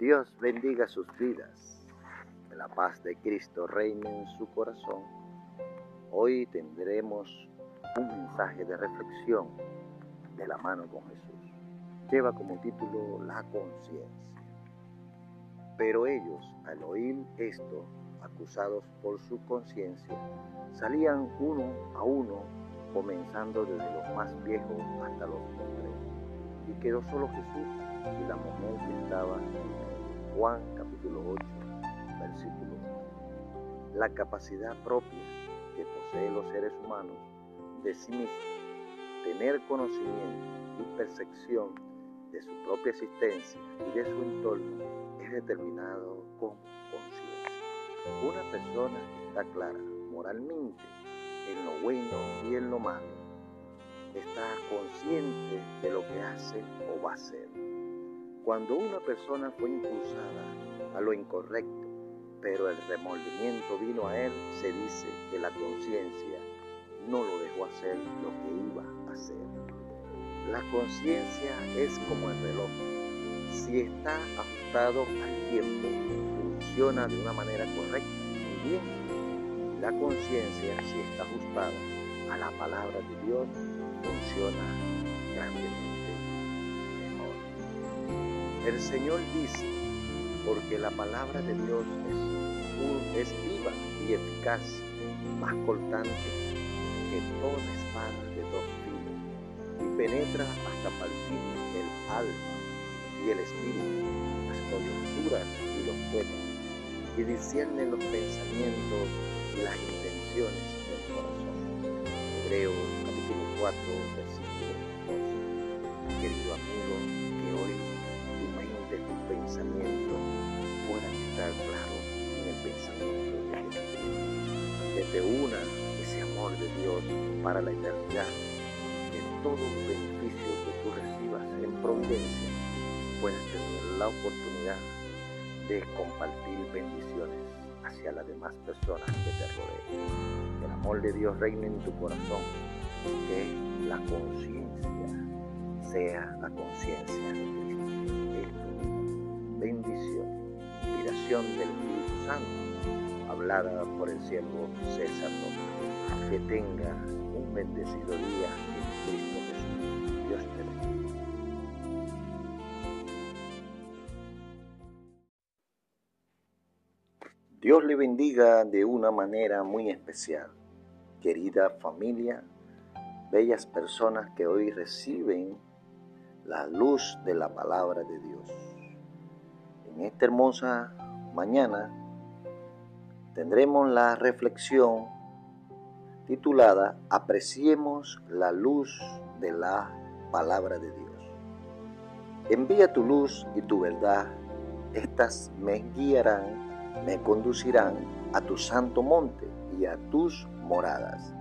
Dios bendiga sus vidas. Que la paz de Cristo reine en su corazón. Hoy tendremos un mensaje de reflexión de la mano con Jesús. Lleva como título La conciencia. Pero ellos, al oír esto, acusados por su conciencia, salían uno a uno, comenzando desde los más viejos hasta los postreros. Y quedó solo Jesús y la mujer que estaba Juan capítulo 8, versículo 1. La capacidad propia que poseen los seres humanos de sí mismos, tener conocimiento y percepción de su propia existencia y de su entorno es determinado con conciencia. Una persona está clara moralmente en lo bueno y en lo malo. Está consciente de lo que hace o va a hacer. Cuando una persona fue impulsada a lo incorrecto, pero el remordimiento vino a él, se dice que la conciencia no lo dejó hacer lo que iba a hacer. La conciencia es como el reloj. Si está ajustado al tiempo, funciona de una manera correcta, muy bien. La conciencia, si está ajustada a la palabra de Dios, funciona grandemente. El Señor dice, porque la palabra de Dios es, viva y eficaz, más cortante que toda espada de dos filos, y penetra hasta partir el alma y el espíritu, las coyunturas y los cuerpos, y discierne los pensamientos y las intenciones del corazón. Hebreo capítulo 4, versículo 12. Querido amigo, pensamiento puedan estar claros en el pensamiento de Jesús. Que te una ese amor de Dios para la eternidad, que todo beneficio que tú recibas en providencia puedas tener la oportunidad de compartir bendiciones hacia las demás personas que te rodeen. El amor de Dios reine en tu corazón, que la conciencia sea la conciencia de Cristo. Bendición, inspiración del Espíritu Santo, hablada por el siervo César López. Que tenga un bendecido día en Cristo Jesús. Dios te bendiga. Dios le bendiga de una manera muy especial. Querida familia, bellas personas que hoy reciben la luz de la palabra de Dios. En esta hermosa mañana tendremos la reflexión titulada Apreciemos la luz de la palabra de Dios. Envía tu luz y tu verdad, estas me guiarán me conducirán a tu santo monte y a tus moradas.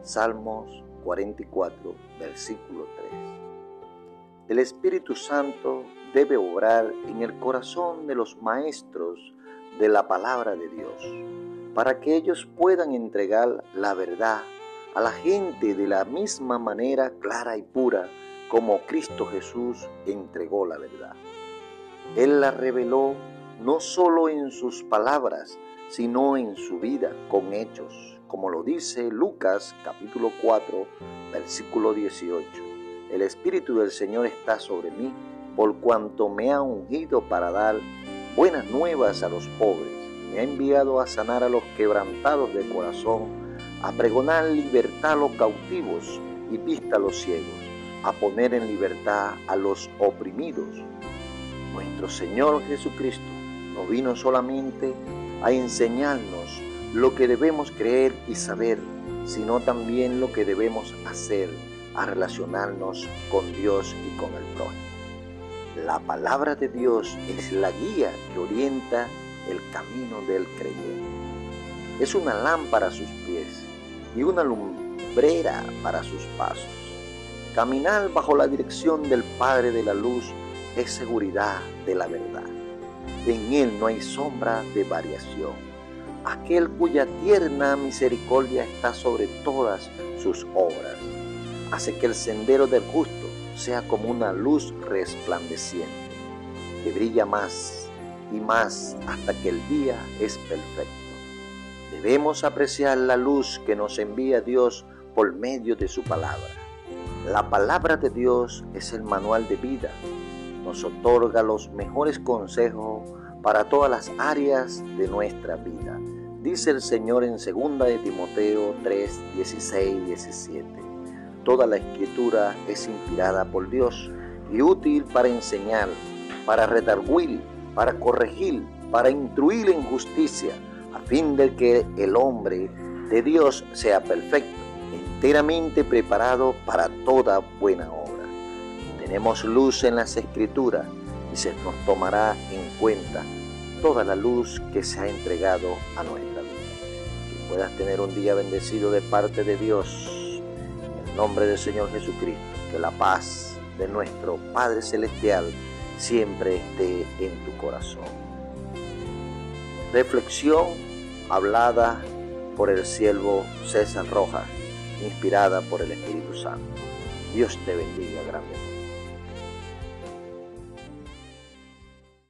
Salmos 44, versículo 3. El Espíritu Santo debe obrar en el corazón de los maestros de la palabra de Dios, para que ellos puedan entregar la verdad a la gente de la misma manera clara y pura como Cristo Jesús entregó la verdad. Él la reveló no solo en sus palabras, sino en su vida, con hechos, como lo dice Lucas capítulo 4, versículo 18. El Espíritu del Señor está sobre mí, por cuanto me ha ungido para dar buenas nuevas a los pobres, me ha enviado a sanar a los quebrantados de corazón, a pregonar libertad a los cautivos y vista a los ciegos, a poner en libertad a los oprimidos. Nuestro Señor Jesucristo no vino solamente a enseñarnos lo que debemos creer y saber, sino también lo que debemos hacer, a relacionarnos con Dios y con el prójimo. La palabra de Dios es la guía que orienta el camino del creyente. Es una lámpara a sus pies y una lumbrera para sus pasos. Caminar bajo la dirección del Padre de la Luz es seguridad de la verdad. En Él no hay sombra de variación. Aquel cuya tierna misericordia está sobre todas sus obras, hace que el sendero del justo sea como una luz resplandeciente, que brilla más y más hasta que el día es perfecto. Debemos apreciar la luz que nos envía Dios por medio de su palabra. La palabra de Dios es el manual de vida. Nos otorga los mejores consejos para todas las áreas de nuestra vida. Dice el Señor en 2 de Timoteo 3, 16 17. Toda la escritura es inspirada por Dios y útil para enseñar, para redarguir, para corregir, para instruir en justicia, a fin de que el hombre de Dios sea perfecto, enteramente preparado para toda buena obra. Tenemos luz en las escrituras y se nos tomará en cuenta toda la luz que se ha entregado a nuestra vida. Que puedas tener un día bendecido de parte de Dios. Nombre del Señor Jesucristo, que la paz de nuestro Padre Celestial siempre esté en tu corazón. Reflexión hablada por el siervo César Rojas, inspirada por el Espíritu Santo. Dios te bendiga grandemente.